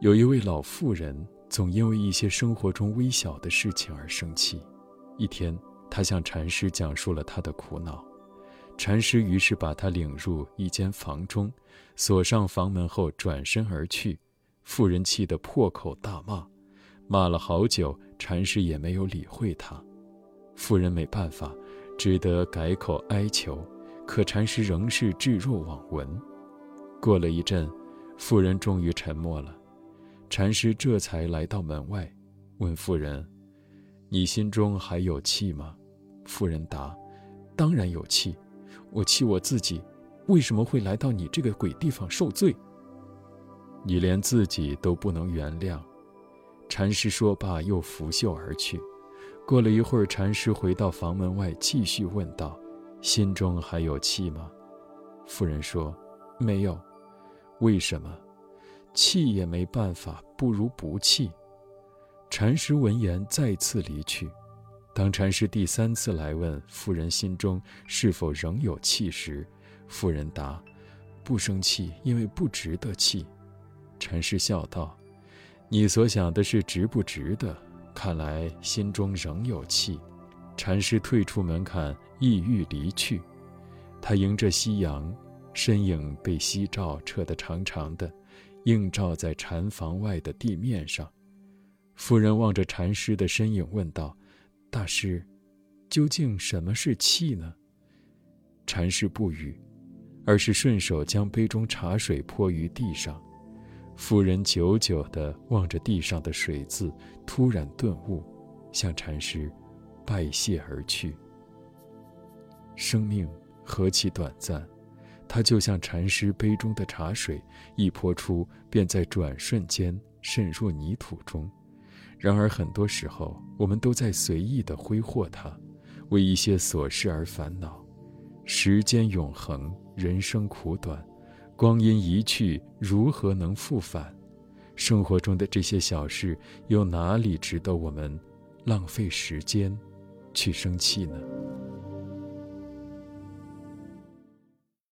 有一位老妇人，总因为一些生活中微小的事情而生气。一天，她向禅师讲述了她的苦恼，禅师于是把她领入一间房中，锁上房门后转身而去。妇人气得破口大骂，骂了好久，禅师也没有理会她。妇人没办法，只得改口哀求，可禅师仍是置若罔闻。过了一阵，妇人终于沉默了。禅师这才来到门外，问妇人：“你心中还有气吗？”妇人答：“当然有气，我气我自己，为什么会来到你这个鬼地方受罪？你连自己都不能原谅。”禅师说罢，又拂袖而去。过了一会儿，禅师回到房门外，继续问道：“心中还有气吗？”妇人说：“没有。”为什么？气也没办法，不如不气。禅师闻言再次离去。当禅师第三次来问妇人心中是否仍有气时，妇人答：“不生气，因为不值得气。”禅师笑道：“你所想的是值不值得？看来心中仍有气。”禅师退出门槛，意欲离去。他迎着夕阳，身影被夕照扯得长长的。映照在禅房外的地面上，夫人望着禅师的身影问道：“大师，究竟什么是气呢？”禅师不语，而是顺手将杯中茶水泼于地上。夫人久久地望着地上的水渍，突然顿悟，向禅师拜谢而去。生命何其短暂！它就像禅师杯中的茶水，一泼出，便在转瞬间渗入泥土中。然而，很多时候，我们都在随意地挥霍它，为一些琐事而烦恼。时间永恒，人生苦短，光阴一去，如何能复返？生活中的这些小事，又哪里值得我们浪费时间去生气呢？